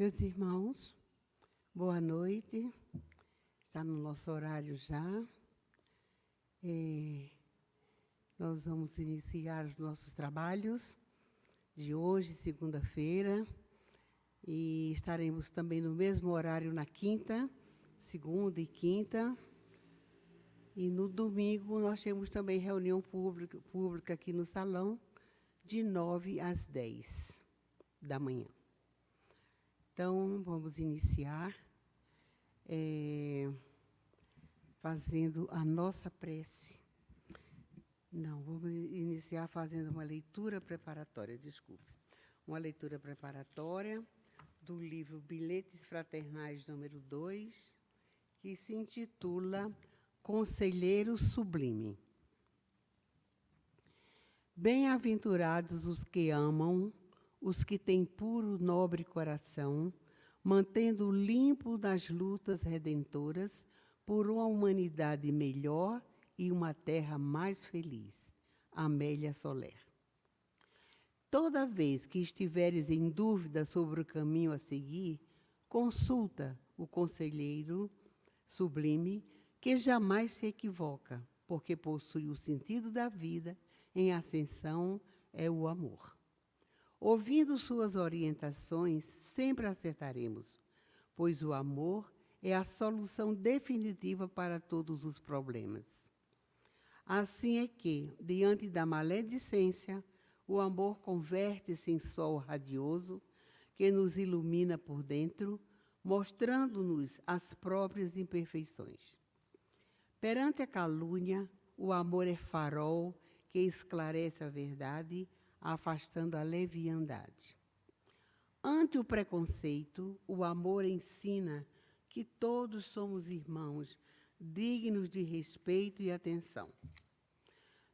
Meus irmãos, boa noite. Está no nosso horário já. É, nós vamos iniciar os nossos trabalhos de hoje, segunda-feira, e estaremos também no mesmo horário na quinta, segunda e quinta. E no domingo nós temos também reunião pública, pública aqui no salão, de nove às dez da manhã. Então, vamos iniciar é, fazendo a nossa prece. Não, vamos iniciar fazendo uma leitura preparatória, desculpe. Uma leitura preparatória do livro Bilhetes Fraternais número 2, que se intitula Conselheiro Sublime. Bem-aventurados os que amam os que têm puro, nobre coração, mantendo limpo das lutas redentoras por uma humanidade melhor e uma terra mais feliz. Amélia Soler. Toda vez que estiveres em dúvida sobre o caminho a seguir, consulta o conselheiro sublime que jamais se equivoca, porque possui o sentido da vida em ascensão é o amor. Ouvindo suas orientações, sempre acertaremos, pois o amor é a solução definitiva para todos os problemas. Assim é que, diante da maledicência, o amor converte-se em sol radioso que nos ilumina por dentro, mostrando-nos as próprias imperfeições. Perante a calúnia, o amor é farol que esclarece a verdade afastando a leviandade. Ante o preconceito, o amor ensina que todos somos irmãos, dignos de respeito e atenção.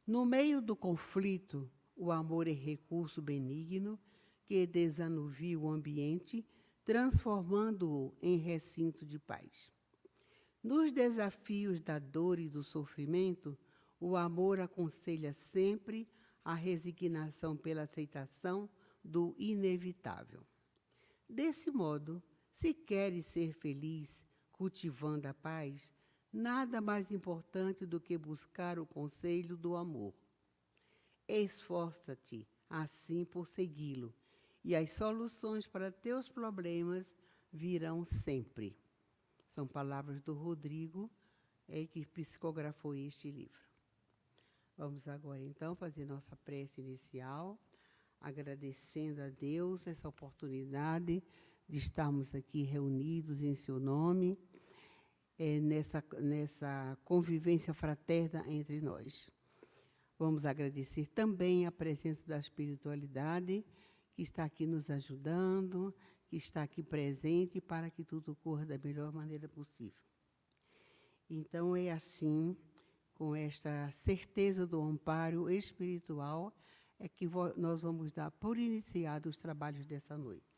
No meio do conflito, o amor é recurso benigno que desanuvia o ambiente, transformando-o em recinto de paz. Nos desafios da dor e do sofrimento, o amor aconselha sempre a resignação pela aceitação do inevitável. Desse modo, se queres ser feliz cultivando a paz, nada mais importante do que buscar o conselho do amor. Esforça-te, assim, por segui-lo, e as soluções para teus problemas virão sempre. São palavras do Rodrigo, é, que psicografou este livro. Vamos agora, então, fazer nossa prece inicial, agradecendo a Deus essa oportunidade de estarmos aqui reunidos em seu nome, é, nessa, nessa convivência fraterna entre nós. Vamos agradecer também a presença da espiritualidade, que está aqui nos ajudando, que está aqui presente para que tudo ocorra da melhor maneira possível. Então, é assim com esta certeza do amparo espiritual, é que nós vamos dar por iniciado os trabalhos dessa noite.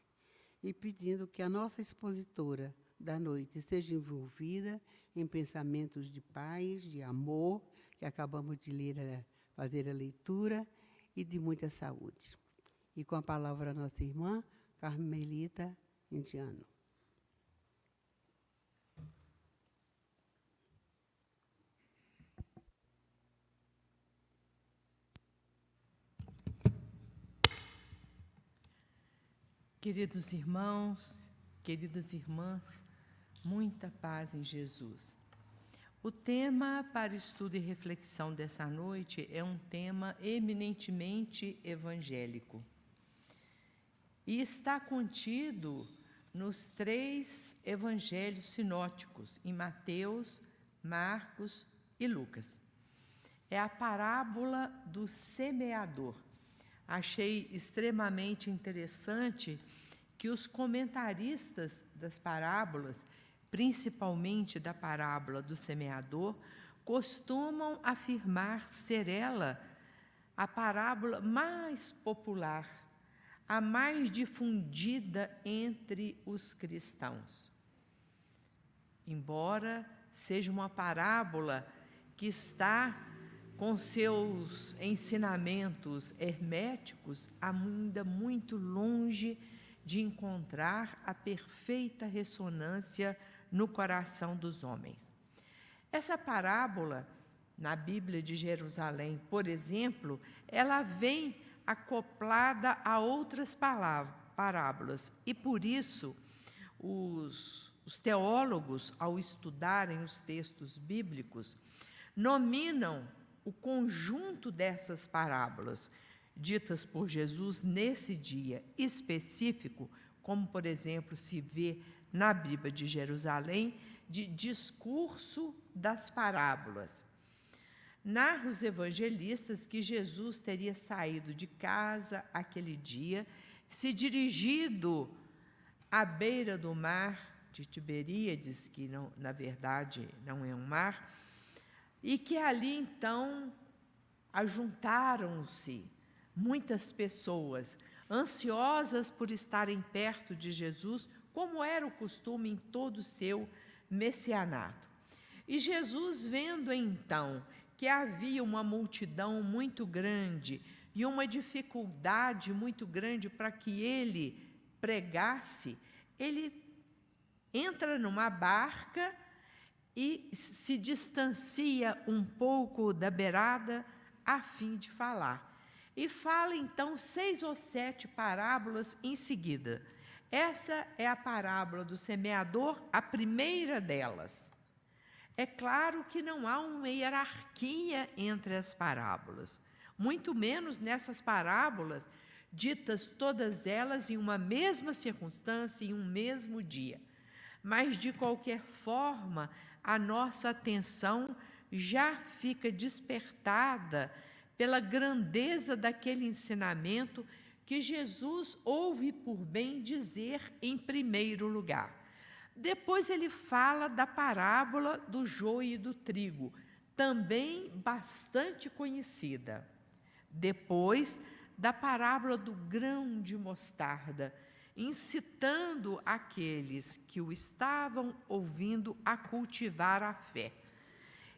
E pedindo que a nossa expositora da noite seja envolvida em pensamentos de paz, de amor, que acabamos de ler, fazer a leitura, e de muita saúde. E com a palavra nossa irmã, Carmelita Indiano. Queridos irmãos, queridas irmãs, muita paz em Jesus. O tema para estudo e reflexão dessa noite é um tema eminentemente evangélico. E está contido nos três evangelhos sinóticos, em Mateus, Marcos e Lucas. É a parábola do semeador achei extremamente interessante que os comentaristas das parábolas, principalmente da parábola do semeador, costumam afirmar ser ela a parábola mais popular, a mais difundida entre os cristãos. Embora seja uma parábola que está com seus ensinamentos herméticos, ainda muito longe de encontrar a perfeita ressonância no coração dos homens. Essa parábola, na Bíblia de Jerusalém, por exemplo, ela vem acoplada a outras parábolas, e por isso os, os teólogos, ao estudarem os textos bíblicos, nominam o conjunto dessas parábolas ditas por Jesus nesse dia específico, como, por exemplo, se vê na Bíblia de Jerusalém, de discurso das parábolas. Narra os evangelistas que Jesus teria saído de casa aquele dia, se dirigido à beira do mar de Tiberíades, que não, na verdade não é um mar, e que ali então ajuntaram-se muitas pessoas ansiosas por estarem perto de Jesus, como era o costume em todo o seu messianato. E Jesus, vendo então que havia uma multidão muito grande e uma dificuldade muito grande para que ele pregasse, ele entra numa barca e se distancia um pouco da beirada a fim de falar. E fala então seis ou sete parábolas em seguida. Essa é a parábola do semeador, a primeira delas. É claro que não há uma hierarquia entre as parábolas, muito menos nessas parábolas ditas todas elas em uma mesma circunstância, em um mesmo dia. Mas, de qualquer forma, a nossa atenção já fica despertada pela grandeza daquele ensinamento que Jesus ouve por bem dizer em primeiro lugar. Depois ele fala da parábola do joio e do trigo, também bastante conhecida. Depois, da parábola do grão de mostarda, incitando aqueles que o estavam ouvindo a cultivar a fé.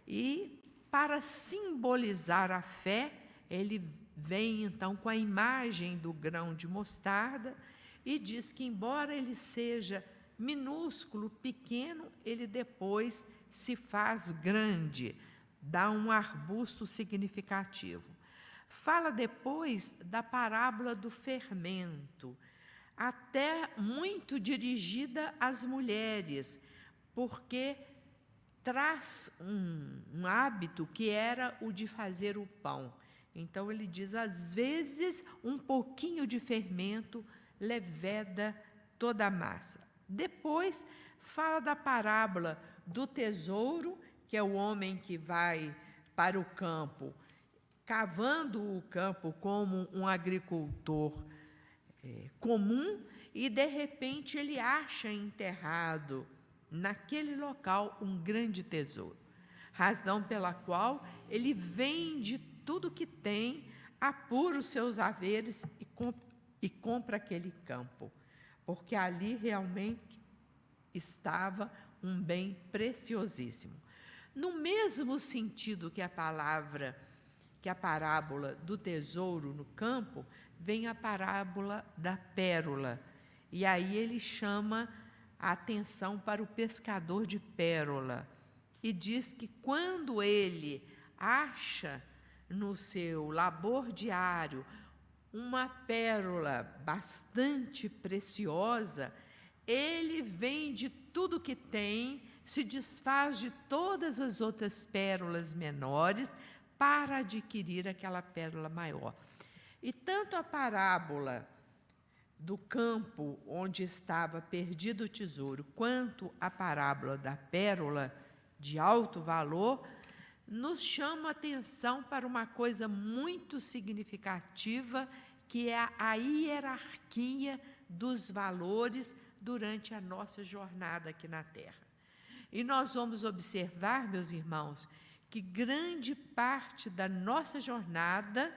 E para simbolizar a fé, ele vem então com a imagem do grão de mostarda e diz que, embora ele seja minúsculo, pequeno, ele depois se faz grande, dá um arbusto significativo. Fala depois da parábola do fermento, até muito dirigida às mulheres, porque traz um, um hábito que era o de fazer o pão. Então ele diz: às vezes um pouquinho de fermento leveda toda a massa. Depois fala da parábola do tesouro, que é o homem que vai para o campo, cavando o campo como um agricultor é, comum, e de repente ele acha enterrado naquele local um grande tesouro, razão pela qual ele vende tudo que tem, apura os seus haveres e, comp e compra aquele campo, porque ali realmente estava um bem preciosíssimo. No mesmo sentido que a palavra, que a parábola do tesouro no campo, vem a parábola da pérola. E aí ele chama a atenção para o pescador de pérola e diz que quando ele acha no seu labor diário uma pérola bastante preciosa, ele vende tudo que tem, se desfaz de todas as outras pérolas menores para adquirir aquela pérola maior. E tanto a parábola do campo onde estava perdido o tesouro, quanto a parábola da pérola de alto valor, nos chama a atenção para uma coisa muito significativa, que é a hierarquia dos valores durante a nossa jornada aqui na Terra. E nós vamos observar, meus irmãos, que grande parte da nossa jornada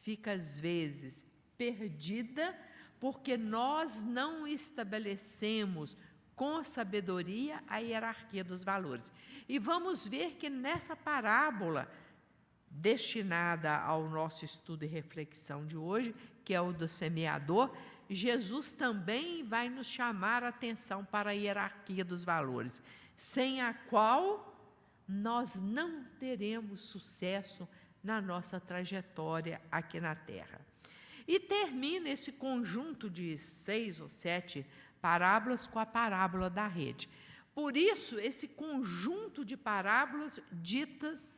fica às vezes perdida porque nós não estabelecemos com sabedoria a hierarquia dos valores. E vamos ver que nessa parábola destinada ao nosso estudo e reflexão de hoje, que é o do semeador, Jesus também vai nos chamar a atenção para a hierarquia dos valores, sem a qual nós não teremos sucesso na nossa trajetória aqui na Terra. E termina esse conjunto de seis ou sete parábolas com a parábola da rede. Por isso, esse conjunto de parábolas ditas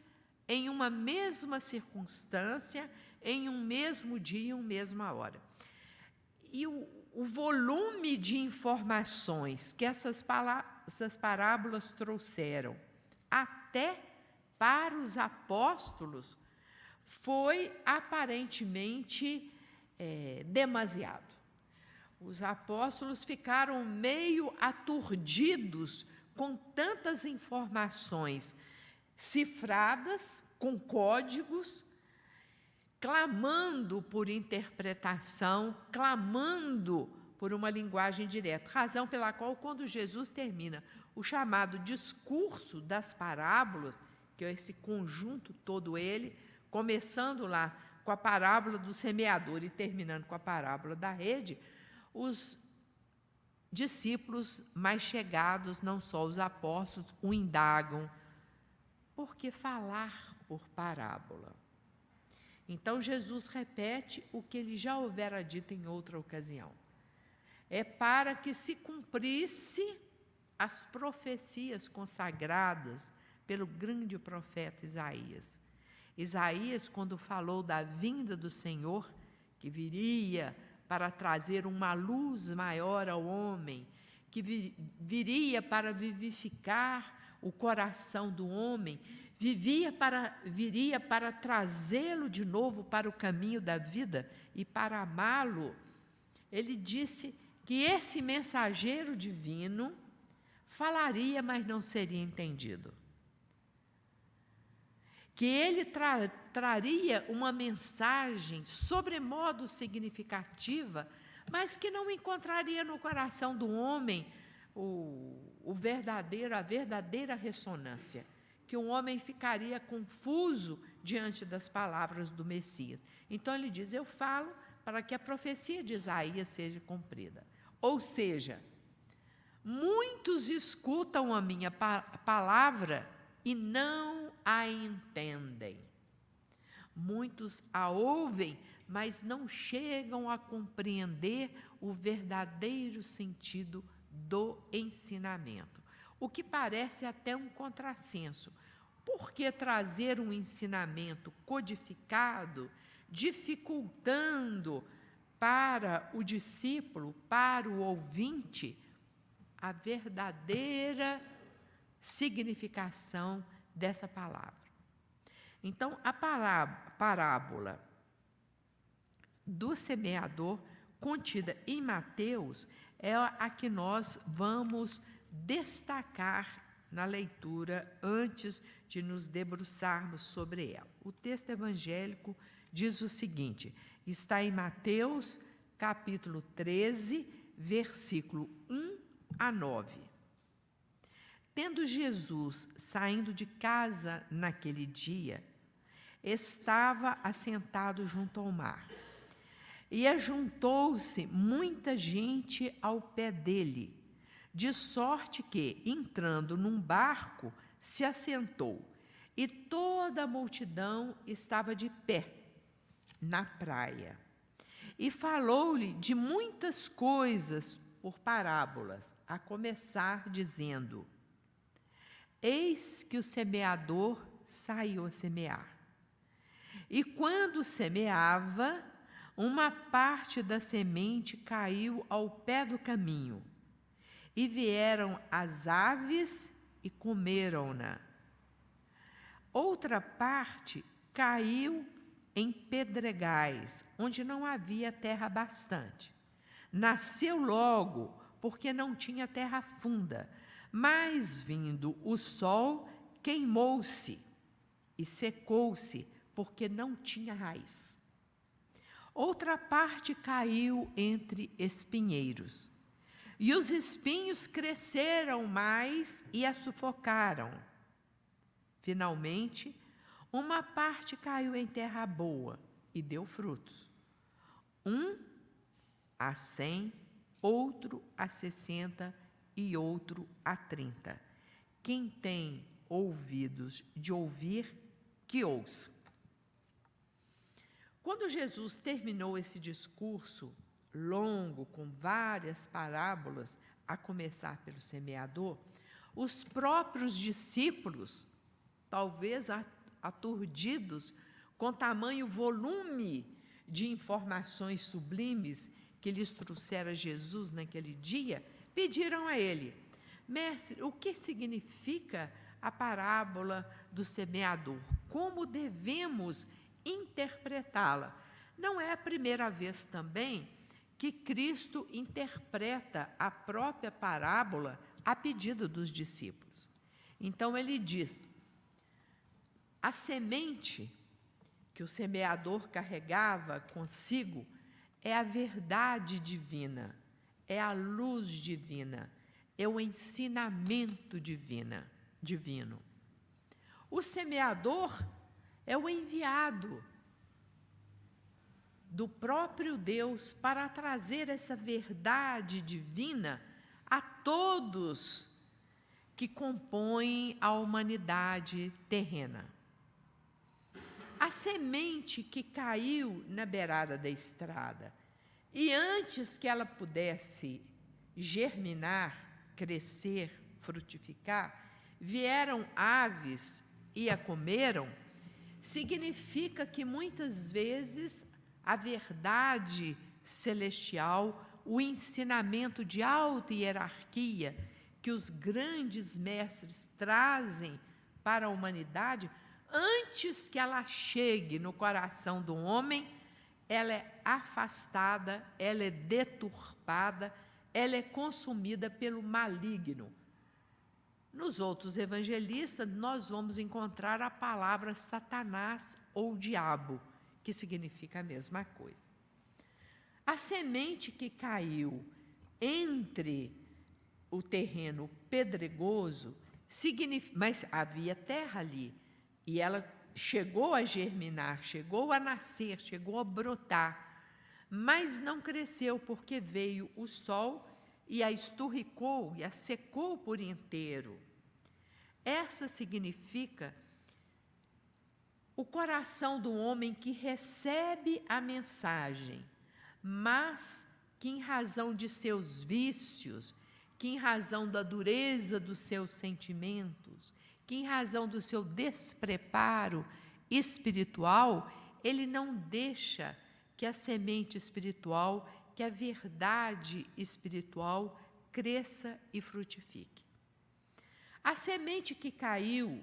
em uma mesma circunstância, em um mesmo dia, uma mesma hora. E o, o volume de informações que essas, essas parábolas trouxeram, até para os apóstolos, foi aparentemente é, demasiado. Os apóstolos ficaram meio aturdidos com tantas informações cifradas, com códigos, clamando por interpretação, clamando por uma linguagem direta. Razão pela qual, quando Jesus termina o chamado discurso das parábolas, que é esse conjunto todo ele, começando lá com a parábola do semeador e terminando com a parábola da rede, os discípulos mais chegados, não só os apóstolos, o indagam: por que falar por parábola? Então Jesus repete o que ele já houvera dito em outra ocasião. É para que se cumprisse as profecias consagradas pelo grande profeta Isaías. Isaías, quando falou da vinda do Senhor, que viria para trazer uma luz maior ao homem, que vi, viria para vivificar o coração do homem, vivia para, viria para trazê-lo de novo para o caminho da vida e para amá-lo. Ele disse que esse mensageiro divino falaria, mas não seria entendido que ele tra traria uma mensagem sobremodo significativa, mas que não encontraria no coração do homem o, o verdadeiro, a verdadeira ressonância, que o homem ficaria confuso diante das palavras do Messias. Então ele diz: Eu falo para que a profecia de Isaías seja cumprida. Ou seja, muitos escutam a minha pa palavra e não a entendem. Muitos a ouvem, mas não chegam a compreender o verdadeiro sentido do ensinamento. O que parece até um contrassenso. Por que trazer um ensinamento codificado, dificultando para o discípulo, para o ouvinte, a verdadeira significação dessa palavra. Então, a parábola do semeador, contida em Mateus, é a que nós vamos destacar na leitura antes de nos debruçarmos sobre ela. O texto evangélico diz o seguinte: está em Mateus, capítulo 13, versículo 1 a 9. Tendo Jesus saindo de casa naquele dia, estava assentado junto ao mar. E ajuntou-se muita gente ao pé dele, de sorte que, entrando num barco, se assentou, e toda a multidão estava de pé na praia. E falou-lhe de muitas coisas por parábolas, a começar dizendo: Eis que o semeador saiu a semear. E quando semeava, uma parte da semente caiu ao pé do caminho, e vieram as aves e comeram-na. Outra parte caiu em pedregais, onde não havia terra bastante. Nasceu logo, porque não tinha terra funda mas vindo o sol, queimou-se e secou-se, porque não tinha raiz. Outra parte caiu entre espinheiros, e os espinhos cresceram mais e a sufocaram. Finalmente, uma parte caiu em terra boa e deu frutos. Um a cem, outro a sessenta e outro a trinta. Quem tem ouvidos de ouvir, que ouça. Quando Jesus terminou esse discurso longo, com várias parábolas, a começar pelo semeador, os próprios discípulos, talvez aturdidos com tamanho volume de informações sublimes que lhes trouxera Jesus naquele dia, pediram a ele: Mestre, o que significa a parábola do semeador? Como devemos interpretá-la? Não é a primeira vez também que Cristo interpreta a própria parábola a pedido dos discípulos. Então ele diz: a semente que o semeador carregava consigo é a verdade divina, é a luz divina, é o ensinamento divina, divino. O semeador é o enviado do próprio Deus para trazer essa verdade divina a todos que compõem a humanidade terrena. A semente que caiu na beirada da estrada e antes que ela pudesse germinar, crescer, frutificar, vieram aves e a comeram, significa que muitas vezes a verdade celestial, o ensinamento de alta hierarquia que os grandes mestres trazem para a humanidade, antes que ela chegue no coração do homem, ela é afastada, ela é deturpada, ela é consumida pelo maligno. Nos outros evangelistas, nós vamos encontrar a palavra Satanás ou diabo que significa a mesma coisa. A semente que caiu entre o terreno pedregoso, mas havia terra ali, e ela chegou a germinar, chegou a nascer, chegou a brotar, mas não cresceu porque veio o sol e a esturricou e a secou por inteiro. Essa significa o coração do homem que recebe a mensagem, mas que, em razão de seus vícios, que, em razão da dureza dos seus sentimentos, que, em razão do seu despreparo espiritual, ele não deixa que a semente espiritual, que a verdade espiritual cresça e frutifique. A semente que caiu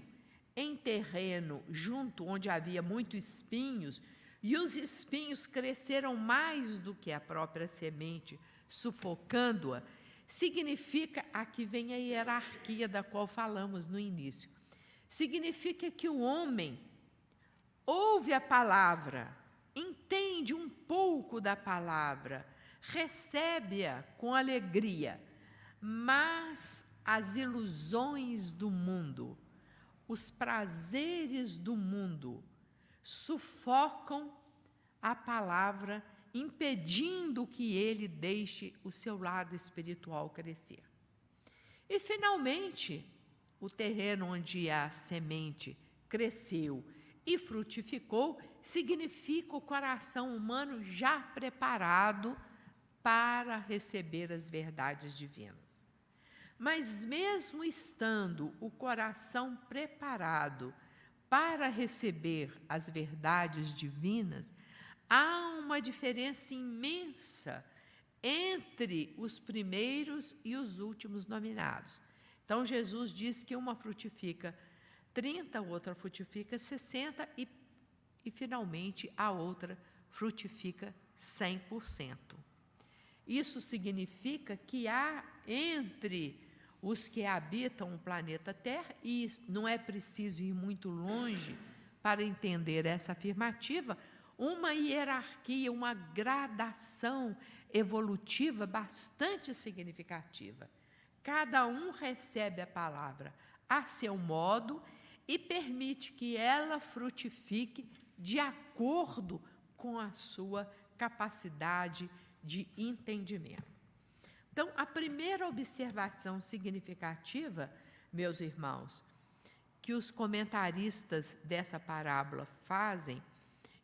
em terreno junto onde havia muitos espinhos, e os espinhos cresceram mais do que a própria semente, sufocando-a, significa, aqui vem a hierarquia da qual falamos no início, significa que o homem ouve a palavra, entende um pouco da palavra, recebe-a com alegria, mas as ilusões do mundo, os prazeres do mundo sufocam a palavra, impedindo que ele deixe o seu lado espiritual crescer. E, finalmente, o terreno onde a semente cresceu e frutificou significa o coração humano já preparado para receber as verdades divinas. Mas, mesmo estando o coração preparado para receber as verdades divinas, há uma diferença imensa entre os primeiros e os últimos nominados. Então, Jesus diz que uma frutifica 30, outra frutifica 60 e, e finalmente, a outra frutifica 100%. Isso significa que há entre os que habitam o planeta Terra, e não é preciso ir muito longe para entender essa afirmativa, uma hierarquia, uma gradação evolutiva bastante significativa. Cada um recebe a palavra a seu modo e permite que ela frutifique de acordo com a sua capacidade de entendimento. Então, a primeira observação significativa, meus irmãos, que os comentaristas dessa parábola fazem,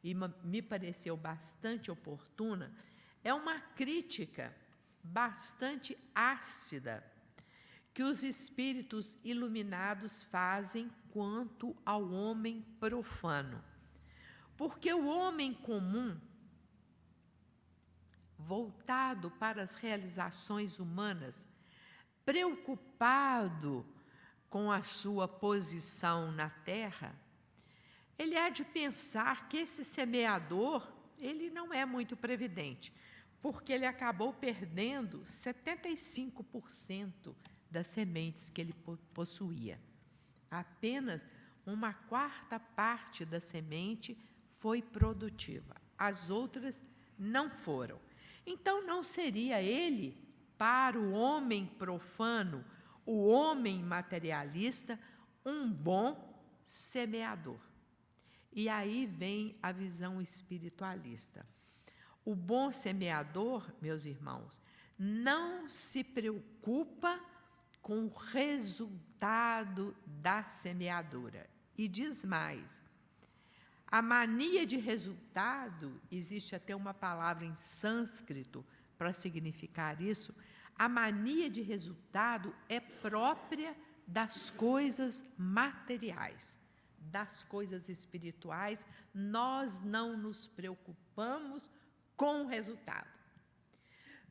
e me pareceu bastante oportuna, é uma crítica bastante ácida que os espíritos iluminados fazem quanto ao homem profano. Porque o homem comum, voltado para as realizações humanas, preocupado com a sua posição na terra, ele há de pensar que esse semeador, ele não é muito previdente, porque ele acabou perdendo 75% das sementes que ele possuía. Apenas uma quarta parte da semente foi produtiva, as outras não foram. Então não seria ele, para o homem profano, o homem materialista, um bom semeador. E aí vem a visão espiritualista. O bom semeador, meus irmãos, não se preocupa com o resultado da semeadura. E diz mais: a mania de resultado, existe até uma palavra em sânscrito para significar isso. A mania de resultado é própria das coisas materiais, das coisas espirituais. Nós não nos preocupamos com o resultado.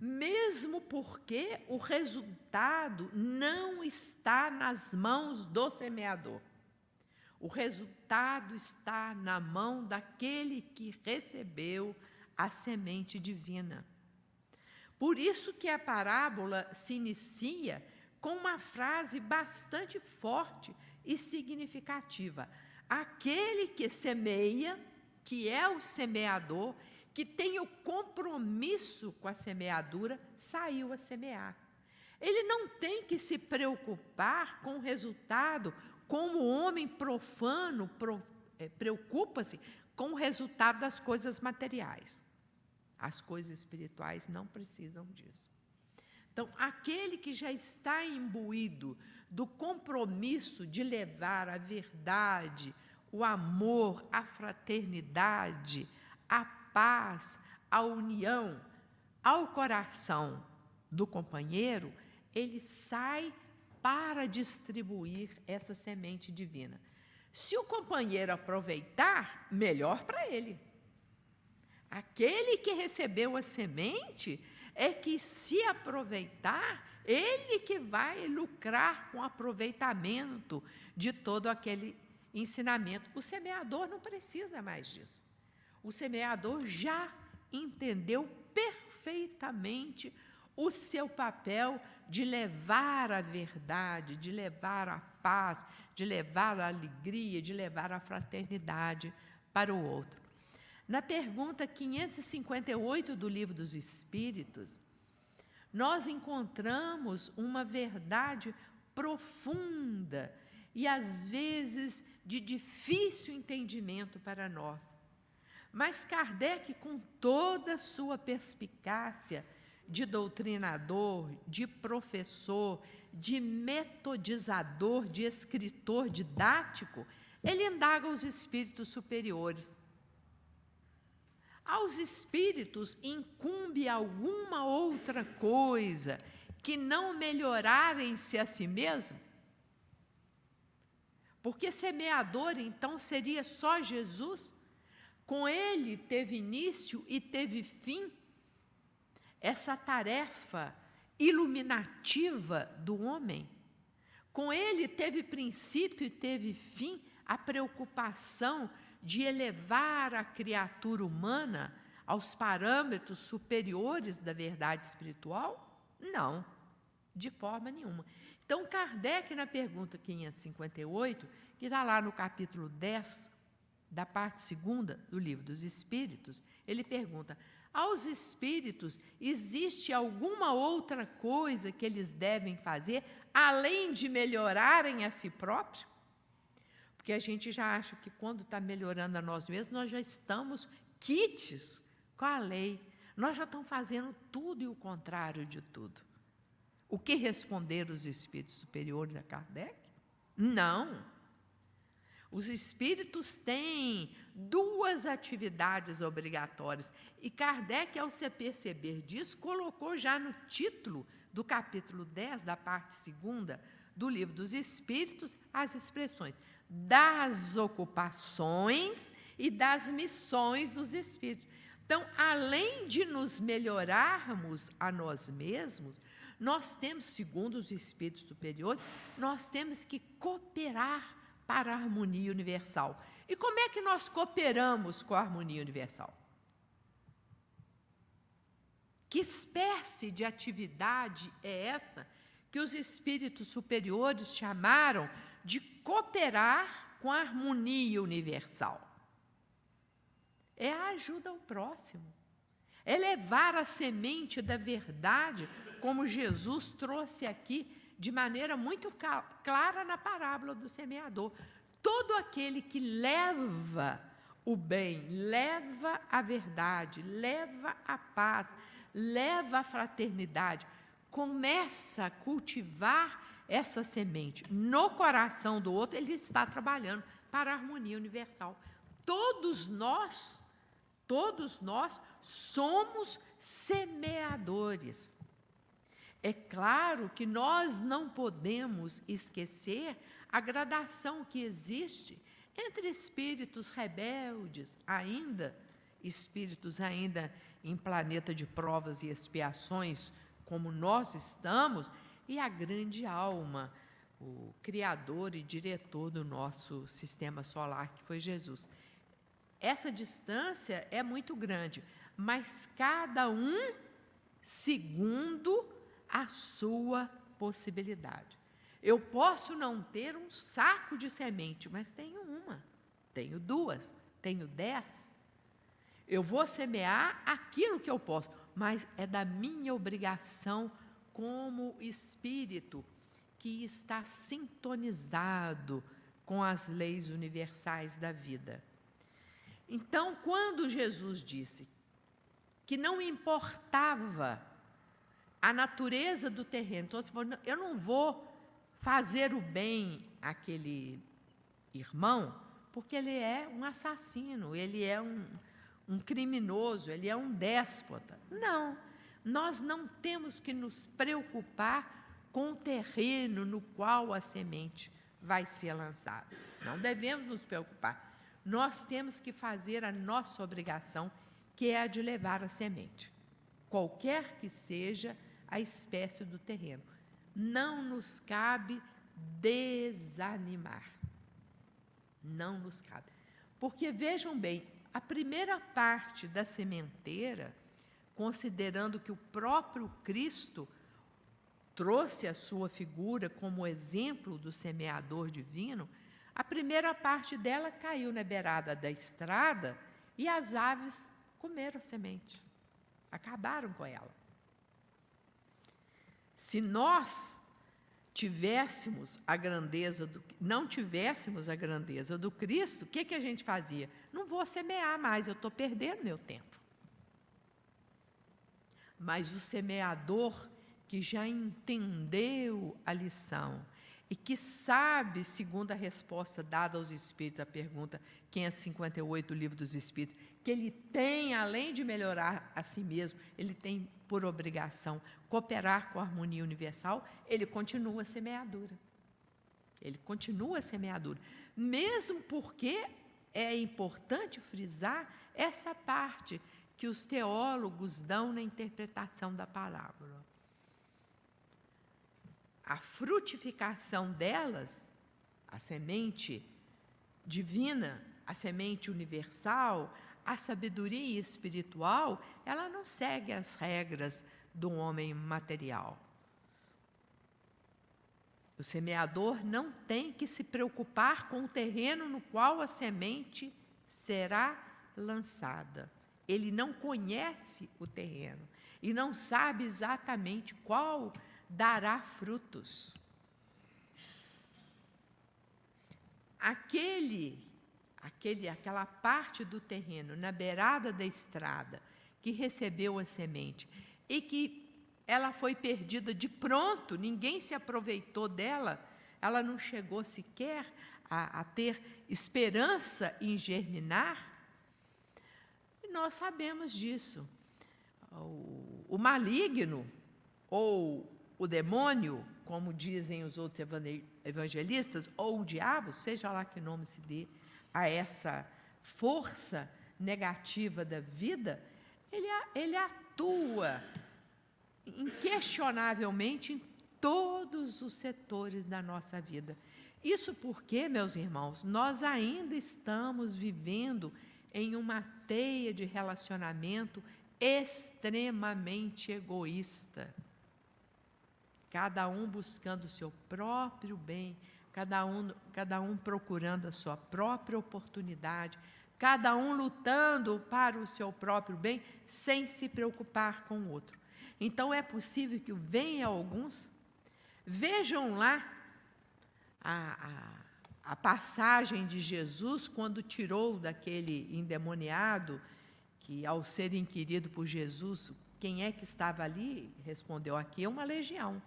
Mesmo porque o resultado não está nas mãos do semeador. O resultado está na mão daquele que recebeu a semente divina. Por isso que a parábola se inicia com uma frase bastante forte e significativa. Aquele que semeia, que é o semeador, que tem o compromisso com a semeadura, saiu a semear. Ele não tem que se preocupar com o resultado como o homem profano é, preocupa-se com o resultado das coisas materiais. As coisas espirituais não precisam disso. Então, aquele que já está imbuído do compromisso de levar a verdade, o amor, a fraternidade, a paz, a união ao coração do companheiro, ele sai para distribuir essa semente divina. Se o companheiro aproveitar, melhor para ele. Aquele que recebeu a semente é que, se aproveitar, ele que vai lucrar com o aproveitamento de todo aquele ensinamento. O semeador não precisa mais disso. O semeador já entendeu perfeitamente o seu papel de levar a verdade, de levar a paz, de levar a alegria, de levar a fraternidade para o outro. Na pergunta 558 do Livro dos Espíritos, nós encontramos uma verdade profunda e às vezes de difícil entendimento para nós. Mas Kardec, com toda a sua perspicácia, de doutrinador, de professor, de metodizador, de escritor didático, ele indaga os espíritos superiores. Aos espíritos incumbe alguma outra coisa que não melhorarem-se a si mesmo? Porque semeador, então, seria só Jesus? Com ele teve início e teve fim essa tarefa iluminativa do homem. Com ele teve princípio e teve fim a preocupação de elevar a criatura humana aos parâmetros superiores da verdade espiritual? Não, de forma nenhuma. Então, Kardec, na pergunta 558, que está lá no capítulo 10, da parte segunda do livro dos Espíritos, ele pergunta: aos espíritos, existe alguma outra coisa que eles devem fazer além de melhorarem a si próprios? Porque a gente já acha que quando está melhorando a nós mesmos, nós já estamos quites com a lei. Nós já estamos fazendo tudo e o contrário de tudo. O que responderam os espíritos superiores a Kardec? Não. Os espíritos têm duas atividades obrigatórias. E Kardec, ao se perceber disso, colocou já no título do capítulo 10, da parte segunda do livro dos Espíritos, as expressões das ocupações e das missões dos Espíritos. Então, além de nos melhorarmos a nós mesmos, nós temos, segundo os Espíritos superiores, nós temos que cooperar para a harmonia universal. E como é que nós cooperamos com a harmonia universal? Que espécie de atividade é essa que os espíritos superiores chamaram de cooperar com a harmonia universal? É a ajuda ao próximo. É levar a semente da verdade, como Jesus trouxe aqui de maneira muito clara na parábola do semeador. Todo aquele que leva o bem, leva a verdade, leva a paz, leva a fraternidade, começa a cultivar essa semente no coração do outro, ele está trabalhando para a harmonia universal. Todos nós, todos nós somos semeadores. É claro que nós não podemos esquecer a gradação que existe entre espíritos rebeldes, ainda espíritos ainda em planeta de provas e expiações, como nós estamos, e a grande alma, o criador e diretor do nosso sistema solar, que foi Jesus. Essa distância é muito grande, mas cada um segundo a sua possibilidade. Eu posso não ter um saco de semente, mas tenho uma, tenho duas, tenho dez. Eu vou semear aquilo que eu posso, mas é da minha obrigação como espírito que está sintonizado com as leis universais da vida. Então, quando Jesus disse que não importava a natureza do terreno. Então, eu não vou fazer o bem àquele irmão, porque ele é um assassino, ele é um, um criminoso, ele é um déspota. Não, nós não temos que nos preocupar com o terreno no qual a semente vai ser lançada. Não devemos nos preocupar. Nós temos que fazer a nossa obrigação, que é a de levar a semente. Qualquer que seja a espécie do terreno. Não nos cabe desanimar. Não nos cabe. Porque vejam bem, a primeira parte da sementeira, considerando que o próprio Cristo trouxe a sua figura como exemplo do semeador divino, a primeira parte dela caiu na beirada da estrada e as aves comeram a semente, acabaram com ela. Se nós tivéssemos a grandeza do, não tivéssemos a grandeza do Cristo, o que, que a gente fazia? Não vou semear mais, eu estou perdendo meu tempo. Mas o semeador que já entendeu a lição e que sabe, segundo a resposta dada aos Espíritos, a pergunta 558 do Livro dos Espíritos, que ele tem, além de melhorar a si mesmo, ele tem por obrigação cooperar com a harmonia universal, ele continua semeadura. Ele continua semeadura. Mesmo porque é importante frisar essa parte que os teólogos dão na interpretação da palavra. A frutificação delas, a semente divina, a semente universal, a sabedoria espiritual, ela não segue as regras do homem material. O semeador não tem que se preocupar com o terreno no qual a semente será lançada. Ele não conhece o terreno e não sabe exatamente qual dará frutos. Aquele aquele, aquela parte do terreno na beirada da estrada que recebeu a semente e que ela foi perdida de pronto, ninguém se aproveitou dela, ela não chegou sequer a, a ter esperança em germinar. E nós sabemos disso. O, o maligno, ou o demônio, como dizem os outros evangelistas, ou o diabo, seja lá que nome se dê a essa força negativa da vida, ele, ele atua inquestionavelmente em todos os setores da nossa vida. Isso porque, meus irmãos, nós ainda estamos vivendo em uma teia de relacionamento extremamente egoísta. Cada um buscando o seu próprio bem, cada um, cada um procurando a sua própria oportunidade, cada um lutando para o seu próprio bem, sem se preocupar com o outro. Então é possível que venha alguns, vejam lá a, a, a passagem de Jesus quando tirou daquele endemoniado, que ao ser inquirido por Jesus, quem é que estava ali? Respondeu: aqui é uma legião.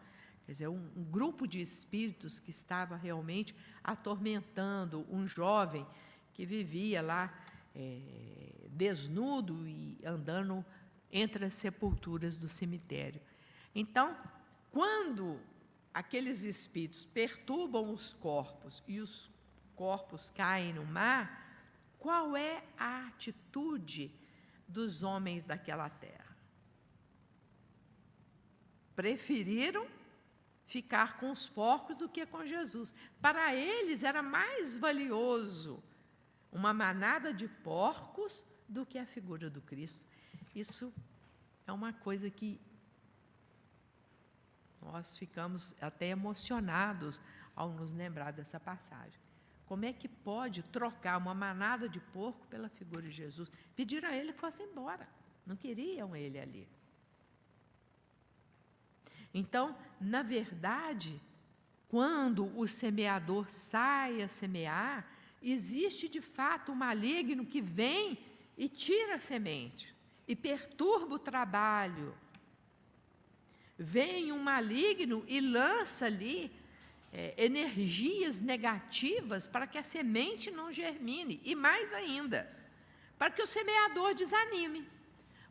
Quer dizer, um, um grupo de espíritos que estava realmente atormentando um jovem que vivia lá é, desnudo e andando entre as sepulturas do cemitério. Então, quando aqueles espíritos perturbam os corpos e os corpos caem no mar, qual é a atitude dos homens daquela terra? Preferiram ficar com os porcos do que com Jesus. Para eles era mais valioso uma manada de porcos do que a figura do Cristo. Isso é uma coisa que nós ficamos até emocionados ao nos lembrar dessa passagem. Como é que pode trocar uma manada de porco pela figura de Jesus? Pediram a ele que fosse embora. Não queriam ele ali. Então, na verdade, quando o semeador sai a semear, existe de fato o um maligno que vem e tira a semente e perturba o trabalho vem um maligno e lança ali é, energias negativas para que a semente não germine. E mais ainda, para que o semeador desanime.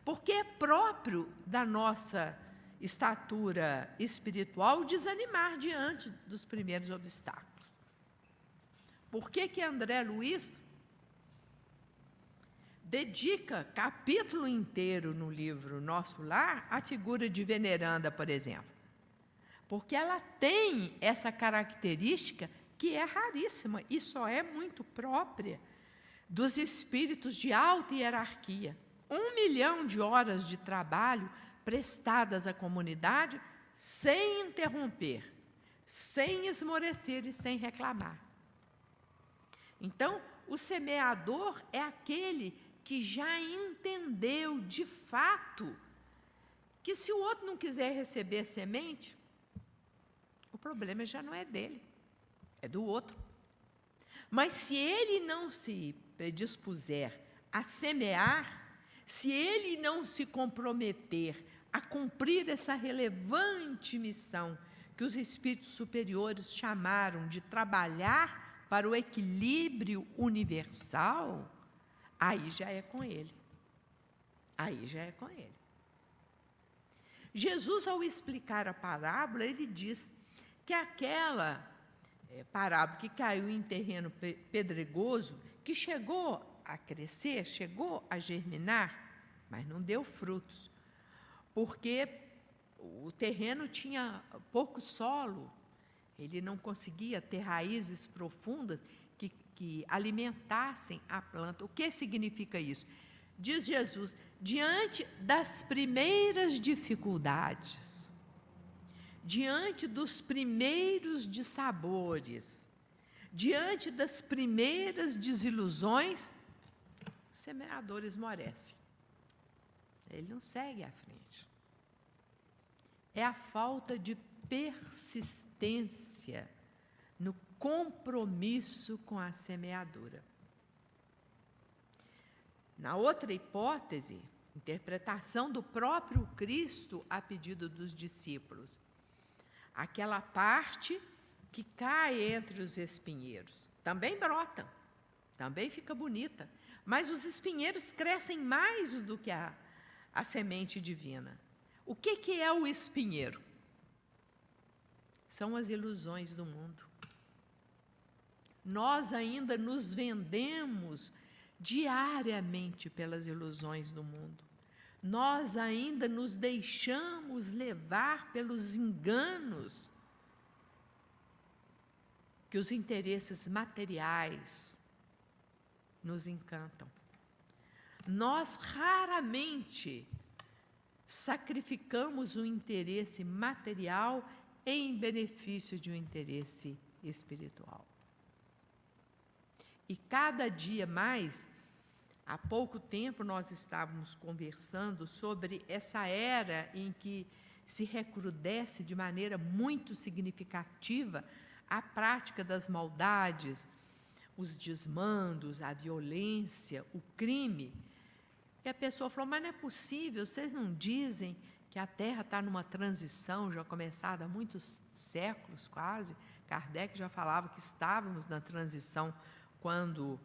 Porque é próprio da nossa estatura espiritual desanimar diante dos primeiros obstáculos. Por que, que André Luiz dedica capítulo inteiro no livro Nosso Lar à figura de veneranda, por exemplo. Porque ela tem essa característica que é raríssima e só é muito própria dos espíritos de alta hierarquia. Um milhão de horas de trabalho prestadas à comunidade sem interromper, sem esmorecer e sem reclamar. Então, o semeador é aquele que já entendeu de fato que se o outro não quiser receber semente, o problema já não é dele, é do outro. Mas se ele não se predispuser a semear, se ele não se comprometer a cumprir essa relevante missão que os espíritos superiores chamaram de trabalhar para o equilíbrio universal, aí já é com ele. Aí já é com ele. Jesus, ao explicar a parábola, ele diz que aquela é, parábola que caiu em terreno pedregoso, que chegou a crescer, chegou a germinar, mas não deu frutos, porque o terreno tinha pouco solo, ele não conseguia ter raízes profundas que alimentassem a planta. O que significa isso? Diz Jesus, diante das primeiras dificuldades, diante dos primeiros dissabores, diante das primeiras desilusões, o semeador esmorece. Ele não segue à frente. É a falta de persistência no compromisso com a semeadura. Na outra hipótese, Interpretação do próprio Cristo a pedido dos discípulos. Aquela parte que cai entre os espinheiros. Também brota, também fica bonita. Mas os espinheiros crescem mais do que a, a semente divina. O que, que é o espinheiro? São as ilusões do mundo. Nós ainda nos vendemos diariamente pelas ilusões do mundo. Nós ainda nos deixamos levar pelos enganos que os interesses materiais nos encantam. Nós raramente sacrificamos o interesse material em benefício de um interesse espiritual. E cada dia mais, há pouco tempo nós estávamos conversando sobre essa era em que se recrudesce de maneira muito significativa a prática das maldades, os desmandos, a violência, o crime. E a pessoa falou: Mas não é possível, vocês não dizem que a Terra está numa transição já começada há muitos séculos quase. Kardec já falava que estávamos na transição quando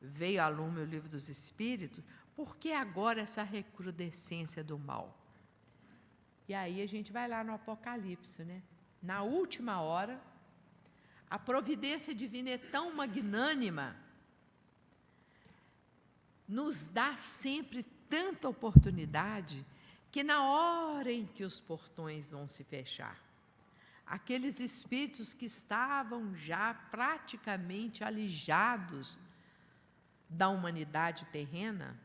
veio a lume o livro dos Espíritos. Por que agora essa recrudescência do mal? E aí a gente vai lá no Apocalipse, né? Na última hora, a providência divina é tão magnânima, nos dá sempre tanta oportunidade que na hora em que os portões vão se fechar, aqueles espíritos que estavam já praticamente alijados da humanidade terrena,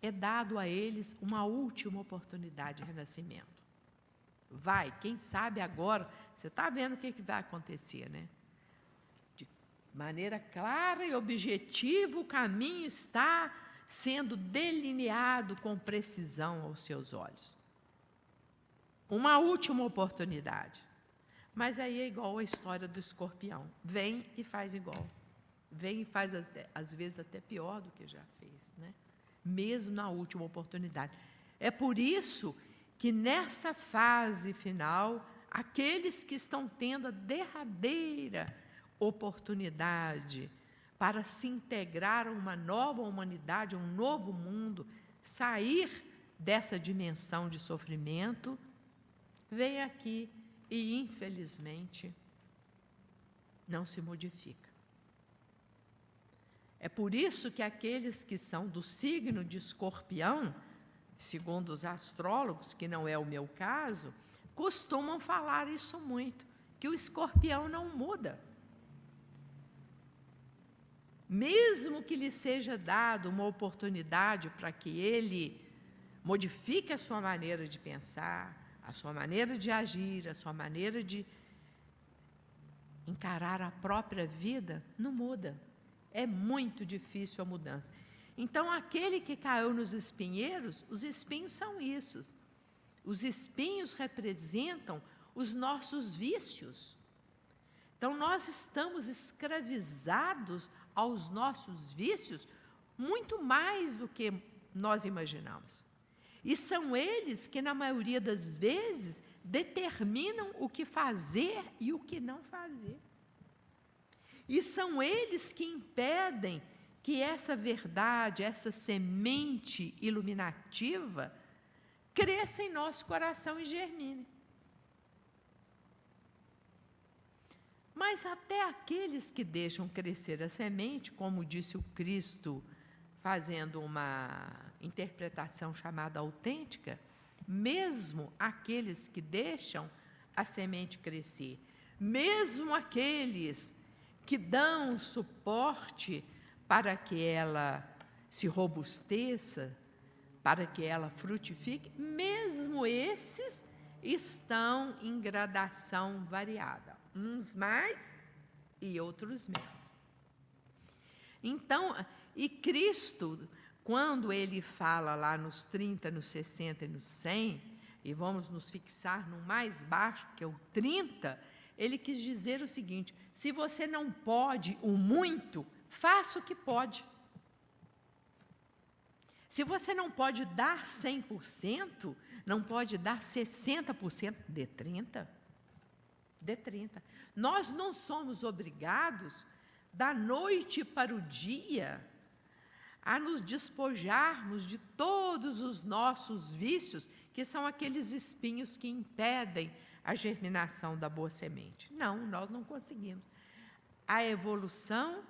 é dado a eles uma última oportunidade de renascimento. Vai, quem sabe agora, você está vendo o que, que vai acontecer, né? Maneira clara e objetiva, o caminho está sendo delineado com precisão aos seus olhos. Uma última oportunidade. Mas aí é igual a história do escorpião. Vem e faz igual. Vem e faz, às vezes, até pior do que já fez, né? mesmo na última oportunidade. É por isso que nessa fase final, aqueles que estão tendo a derradeira oportunidade para se integrar a uma nova humanidade, a um novo mundo, sair dessa dimensão de sofrimento, vem aqui e, infelizmente, não se modifica. É por isso que aqueles que são do signo de escorpião, segundo os astrólogos, que não é o meu caso, costumam falar isso muito, que o escorpião não muda. Mesmo que lhe seja dado uma oportunidade para que ele modifique a sua maneira de pensar, a sua maneira de agir, a sua maneira de encarar a própria vida, não muda. É muito difícil a mudança. Então, aquele que caiu nos espinheiros, os espinhos são isso. Os espinhos representam os nossos vícios. Então, nós estamos escravizados aos nossos vícios muito mais do que nós imaginamos. E são eles que, na maioria das vezes, determinam o que fazer e o que não fazer. E são eles que impedem que essa verdade, essa semente iluminativa, cresça em nosso coração e germine. Mas até aqueles que deixam crescer a semente, como disse o Cristo, fazendo uma interpretação chamada autêntica, mesmo aqueles que deixam a semente crescer, mesmo aqueles que dão suporte para que ela se robusteça, para que ela frutifique, mesmo esses estão em gradação variada uns mais e outros menos. Então, e Cristo, quando ele fala lá nos 30, nos 60 e nos 100, e vamos nos fixar no mais baixo, que é o 30, ele quis dizer o seguinte: se você não pode o muito, faça o que pode. Se você não pode dar 100%, não pode dar 60%, de 30%. De 30%. Nós não somos obrigados, da noite para o dia, a nos despojarmos de todos os nossos vícios, que são aqueles espinhos que impedem a germinação da boa semente. Não, nós não conseguimos. A evolução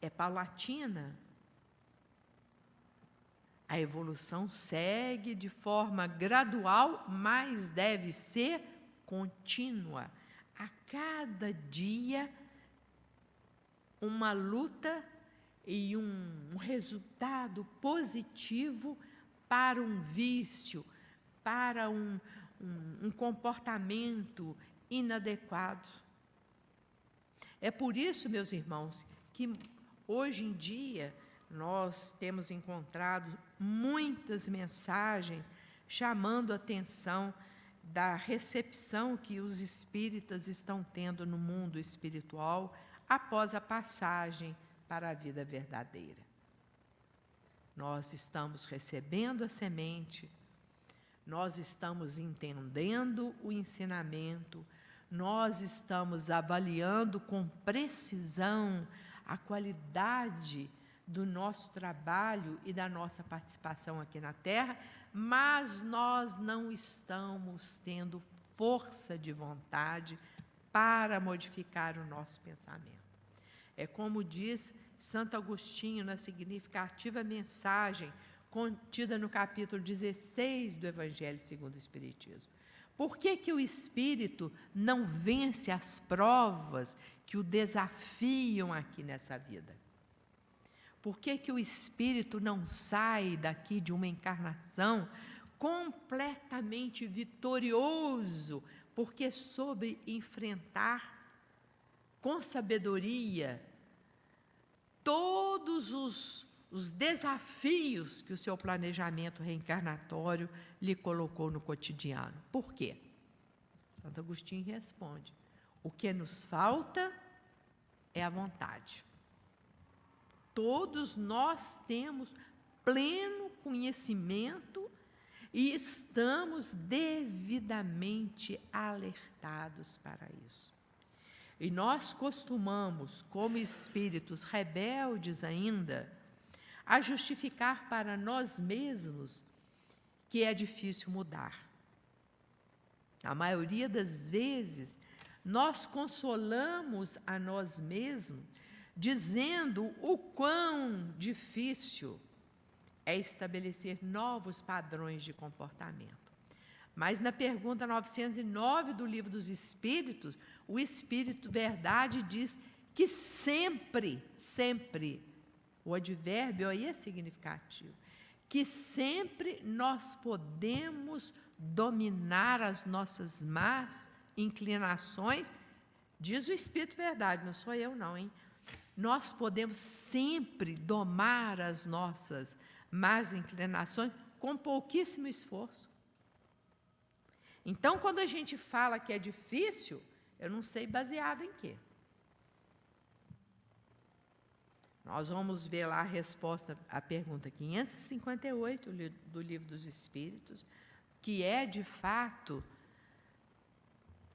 é paulatina. A evolução segue de forma gradual, mas deve ser contínua. A cada dia, uma luta e um, resultado positivo para um vício, para um, um, um comportamento inadequado. É por isso, meus irmãos, que hoje em dia nós temos encontrado muitas mensagens chamando atenção da recepção que os espíritas estão tendo no mundo espiritual após a passagem para a vida verdadeira. Nós estamos recebendo a semente, nós estamos entendendo o ensinamento, nós estamos avaliando com precisão a qualidade do nosso trabalho e da nossa participação aqui na Terra, mas nós não estamos tendo força de vontade para modificar o nosso pensamento. É como diz Santo Agostinho na significativa mensagem contida no capítulo 16 do Evangelho segundo o Espiritismo. Por que, que o espírito não vence as provas que o desafiam aqui nessa vida? Por que, que o espírito não sai daqui de uma encarnação completamente vitorioso? Porque soube enfrentar com sabedoria todos os, os desafios que o seu planejamento reencarnatório lhe colocou no cotidiano. Por quê? Santo Agostinho responde: o que nos falta é a vontade. Todos nós temos pleno conhecimento e estamos devidamente alertados para isso. E nós costumamos, como espíritos rebeldes ainda, a justificar para nós mesmos que é difícil mudar. A maioria das vezes, nós consolamos a nós mesmos dizendo o quão difícil é estabelecer novos padrões de comportamento. Mas na pergunta 909 do Livro dos Espíritos, o Espírito Verdade diz que sempre, sempre, o advérbio aí é significativo, que sempre nós podemos dominar as nossas más inclinações, diz o Espírito Verdade, não sou eu não, hein? Nós podemos sempre domar as nossas más inclinações com pouquíssimo esforço. Então, quando a gente fala que é difícil, eu não sei baseado em quê. Nós vamos ver lá a resposta à pergunta 558 do Livro dos Espíritos, que é, de fato,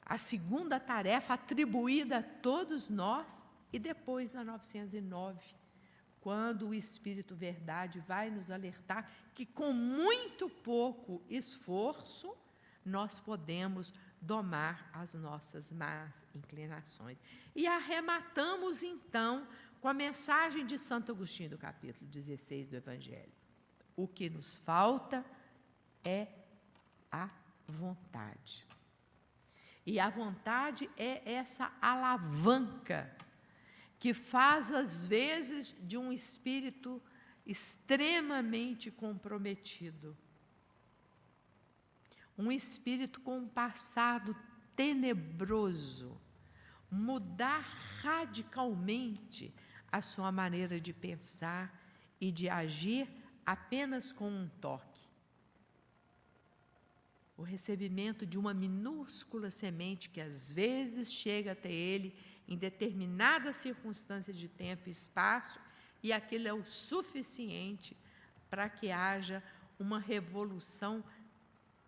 a segunda tarefa atribuída a todos nós, e depois na 909, quando o Espírito Verdade vai nos alertar que com muito pouco esforço nós podemos domar as nossas más inclinações. E arrematamos então com a mensagem de Santo Agostinho do capítulo 16 do Evangelho. O que nos falta é a vontade. E a vontade é essa alavanca que faz, às vezes, de um espírito extremamente comprometido um espírito com um passado tenebroso, mudar radicalmente a sua maneira de pensar e de agir apenas com um toque. O recebimento de uma minúscula semente que às vezes chega até ele em determinadas circunstâncias de tempo e espaço, e aquilo é o suficiente para que haja uma revolução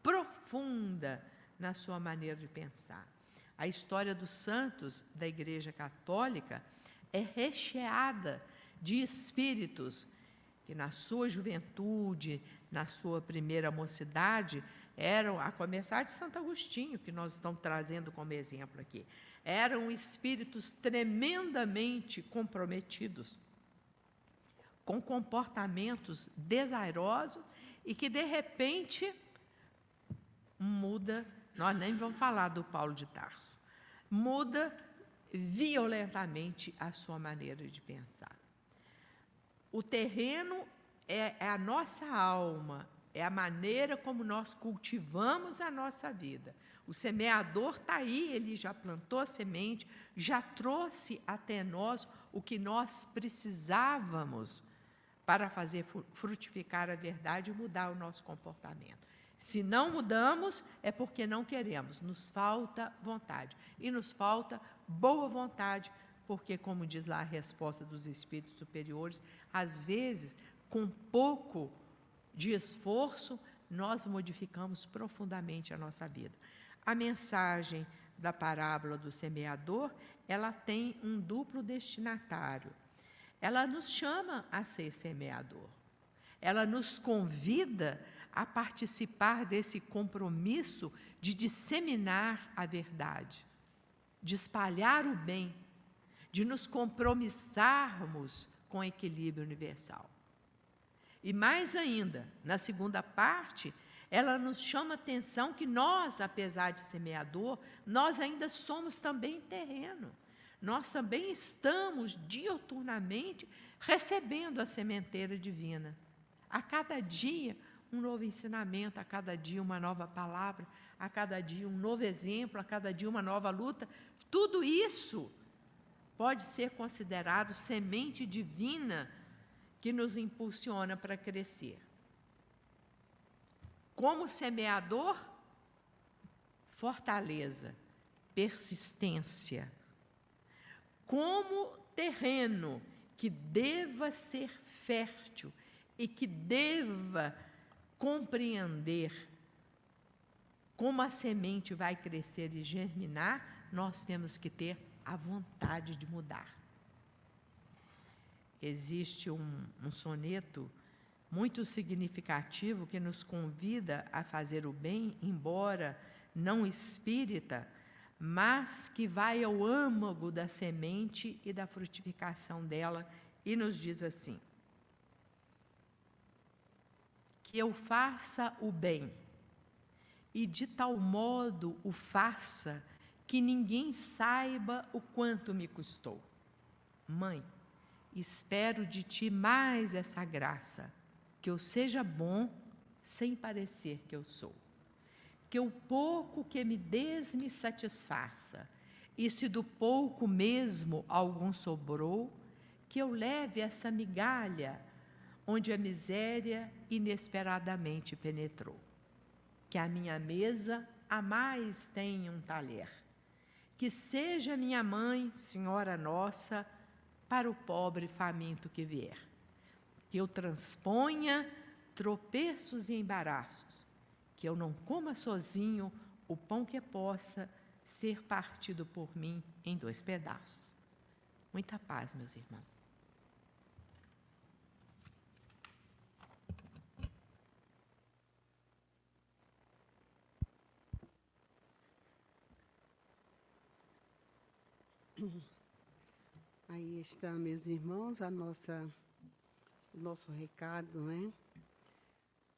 profunda na sua maneira de pensar. A história dos santos da Igreja Católica é recheada de espíritos que, na sua juventude, na sua primeira mocidade, eram, a começar de Santo Agostinho, que nós estamos trazendo como exemplo aqui, eram espíritos tremendamente comprometidos, com comportamentos desairosos e que, de repente, muda. Nós nem vamos falar do Paulo de Tarso. Muda violentamente a sua maneira de pensar. O terreno é, é a nossa alma, é a maneira como nós cultivamos a nossa vida. O semeador está aí, ele já plantou a semente, já trouxe até nós o que nós precisávamos para fazer frutificar a verdade e mudar o nosso comportamento. Se não mudamos, é porque não queremos, nos falta vontade. E nos falta boa vontade, porque, como diz lá a resposta dos espíritos superiores, às vezes, com pouco de esforço, nós modificamos profundamente a nossa vida. A mensagem da parábola do semeador, ela tem um duplo destinatário. Ela nos chama a ser semeador. Ela nos convida a participar desse compromisso de disseminar a verdade, de espalhar o bem, de nos compromissarmos com o equilíbrio universal. E mais ainda, na segunda parte, ela nos chama atenção que nós, apesar de semeador, nós ainda somos também terreno. Nós também estamos dioturnamente recebendo a sementeira divina. A cada dia, um novo ensinamento, a cada dia, uma nova palavra, a cada dia, um novo exemplo, a cada dia, uma nova luta. Tudo isso pode ser considerado semente divina que nos impulsiona para crescer. Como semeador, fortaleza, persistência. Como terreno que deva ser fértil e que deva compreender como a semente vai crescer e germinar, nós temos que ter a vontade de mudar. Existe um, um soneto muito significativo que nos convida a fazer o bem, embora não espírita, mas que vai ao âmago da semente e da frutificação dela e nos diz assim: que eu faça o bem e de tal modo o faça que ninguém saiba o quanto me custou. Mãe, espero de ti mais essa graça, que eu seja bom sem parecer que eu sou. Que o pouco que me des me satisfaça, e se do pouco mesmo algum sobrou, que eu leve essa migalha onde a miséria inesperadamente penetrou. Que a minha mesa a mais tenha um talher. Que seja minha mãe, Senhora Nossa, para o pobre faminto que vier. Que eu transponha tropeços e embaraços, que eu não coma sozinho o pão que possa ser partido por mim em dois pedaços. Muita paz, meus irmãos. Aí está, meus irmãos, a nossa, o nosso recado, né?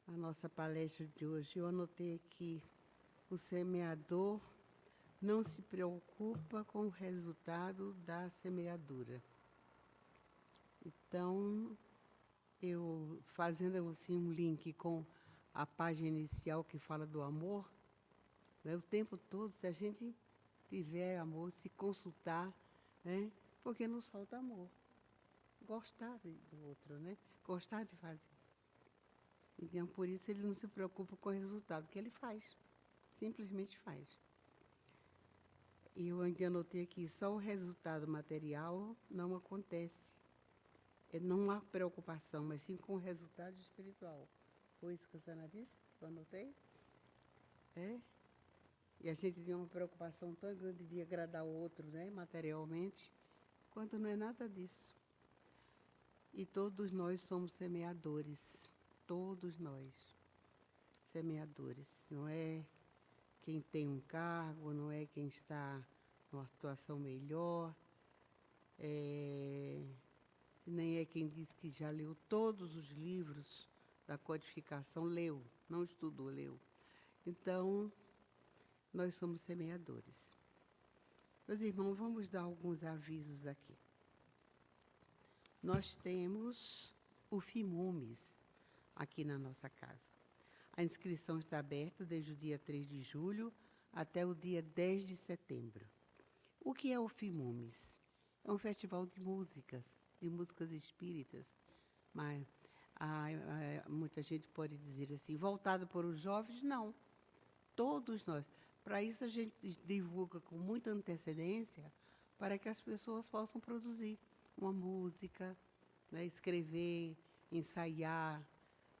A nossa palestra de hoje. Eu anotei aqui: o semeador não se preocupa com o resultado da semeadura. Então, eu fazendo assim um link com a página inicial que fala do amor, né, o tempo todo, se a gente tiver amor, se consultar, né? Porque nos falta amor. Gostar do outro, né? Gostar de fazer. Então, por isso ele não se preocupa com o resultado, que ele faz. Simplesmente faz. E eu ainda anotei aqui, só o resultado material não acontece. é, não há preocupação, mas sim com o resultado espiritual. Foi isso que a Sana disse? Eu anotei? É? E a gente tem uma preocupação tão grande de agradar o outro, né, materialmente, quanto não é nada disso. E todos nós somos semeadores, todos nós, semeadores. Não é quem tem um cargo, não é quem está numa situação melhor, é, nem é quem diz que já leu todos os livros da codificação, leu, não estudou, leu. Então, nós somos semeadores. Meus irmãos, vamos dar alguns avisos aqui. Nós temos o FIMUMES aqui na nossa casa. A inscrição está aberta desde o dia 3 de julho até o dia 10 de setembro. O que é o FIMUMES? É um festival de músicas, de músicas espíritas, mas ah, ah, muita gente pode dizer assim, voltado para os jovens, não. Todos nós. Para isso a gente divulga com muita antecedência para que as pessoas possam produzir uma música, né, escrever, ensaiar,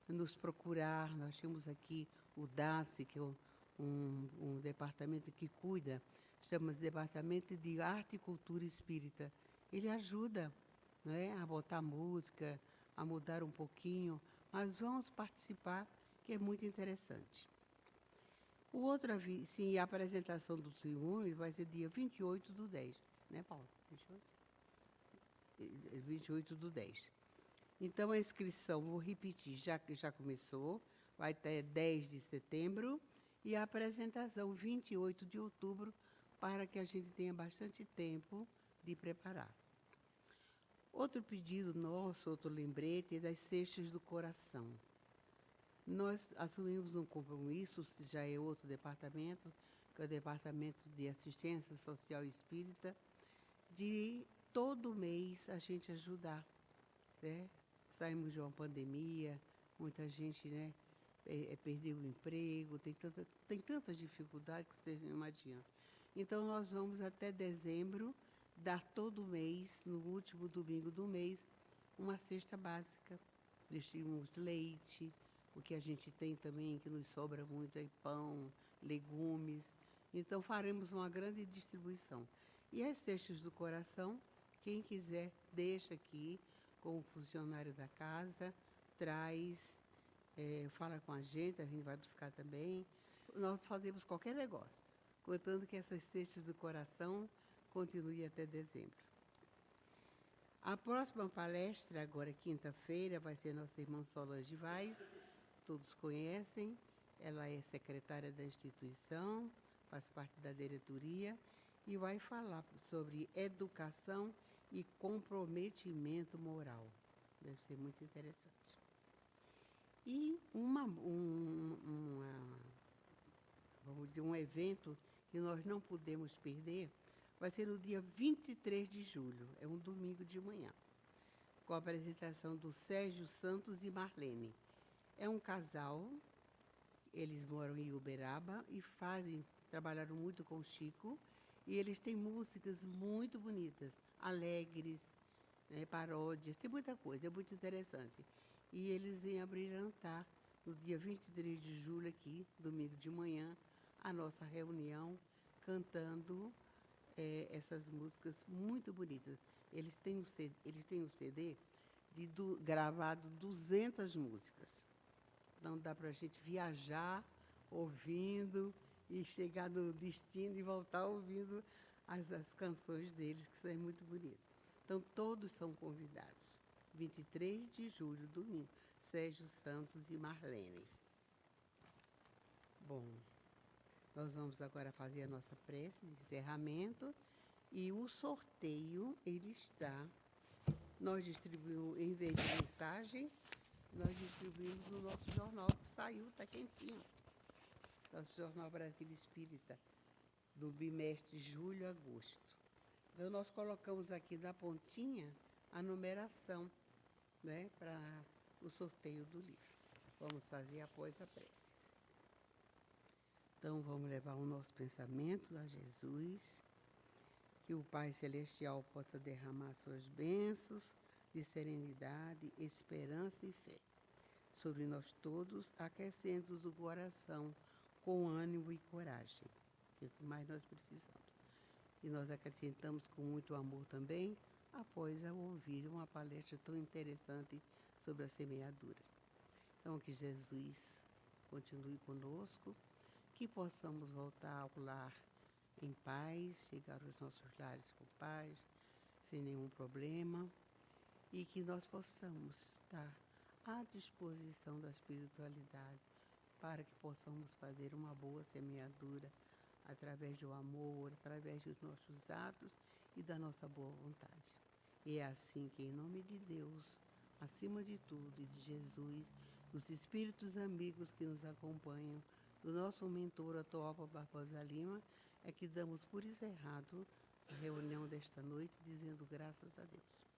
nos procurar. Nós temos aqui o DACE, que é um, um, um departamento que cuida, chama-se Departamento de Arte e Cultura Espírita. Ele ajuda né, a botar música, a mudar um pouquinho, mas vamos participar, que é muito interessante. O outro, sim, a apresentação do ciúme vai ser dia 28 do 10, né, Paulo? 28? 28 do 10. Então, a inscrição, vou repetir, já, já começou, vai até 10 de setembro, e a apresentação 28 de outubro, para que a gente tenha bastante tempo de preparar. Outro pedido nosso, outro lembrete, é das cestas do coração. Nós assumimos um compromisso, já é outro departamento, que é o Departamento de Assistência Social Espírita, de todo mês a gente ajudar. Né? Saímos de uma pandemia, muita gente né, é, é, perdeu o emprego, tem, tanta, tem tantas dificuldades que vocês não imaginam. Então, nós vamos até dezembro dar todo mês, no último domingo do mês, uma cesta básica. Distribuímos leite, o que a gente tem também, que nos sobra muito, é pão, legumes. Então faremos uma grande distribuição. E as cestas do coração, quem quiser, deixa aqui com o funcionário da casa, traz, é, fala com a gente, a gente vai buscar também. Nós fazemos qualquer negócio, contando que essas cestas do coração continuem até dezembro. A próxima palestra, agora quinta-feira, vai ser nossa irmã Solange Vaz, todos conhecem. Ela é secretária da instituição, faz parte da diretoria e vai falar sobre educação e comprometimento moral. Deve ser muito interessante. E uma, um, uma, vamos dizer, um evento que nós não podemos perder vai ser no dia 23 de julho, é um domingo de manhã, com a apresentação do Sérgio Santos e Marlene. É um casal, eles moram em Uberaba e fazem, trabalharam muito com o Chico, e eles têm músicas muito bonitas, alegres, né, paródias, tem muita coisa, é muito interessante. E eles vêm a brilhantar no dia 23 de julho aqui, domingo de manhã, a nossa reunião, cantando é, essas músicas muito bonitas. Eles têm um CD, eles têm um CD de do, gravado 200 músicas. Então dá para a gente viajar ouvindo e chegar no destino e voltar ouvindo as, as canções deles, que são muito bonitas. Então todos são convidados. 23 de julho, domingo, Sérgio Santos e Marlene. Bom, nós vamos agora fazer a nossa prece de encerramento e o sorteio, ele está. Nós distribuímos, em vez de mensagem, nós distribuímos no nosso jornal que saiu, está quentinho. Nosso Jornal Brasil Espírita, do bimestre julho-agosto. Então, nós colocamos aqui na pontinha a numeração né, para o sorteio do livro. Vamos fazer após a prece. Então, vamos levar o nosso pensamento a Jesus, que o Pai Celestial possa derramar suas bênçãos de serenidade, esperança e fé. Sobre nós todos, aquecendo do coração com ânimo e coragem, que é o que mais nós precisamos. E nós acrescentamos com muito amor também, após ouvir uma palestra tão interessante sobre a semeadura. Então, que Jesus continue conosco, que possamos voltar ao lar em paz, chegar aos nossos lares com paz, sem nenhum problema, e que nós possamos estar à disposição da espiritualidade para que possamos fazer uma boa semeadura através do amor, através dos nossos atos e da nossa boa vontade. E é assim que, em nome de Deus, acima de tudo, e de Jesus, dos espíritos amigos que nos acompanham, do nosso mentor Atoalpa Barbosa Lima, é que damos por encerrado a reunião desta noite, dizendo graças a Deus.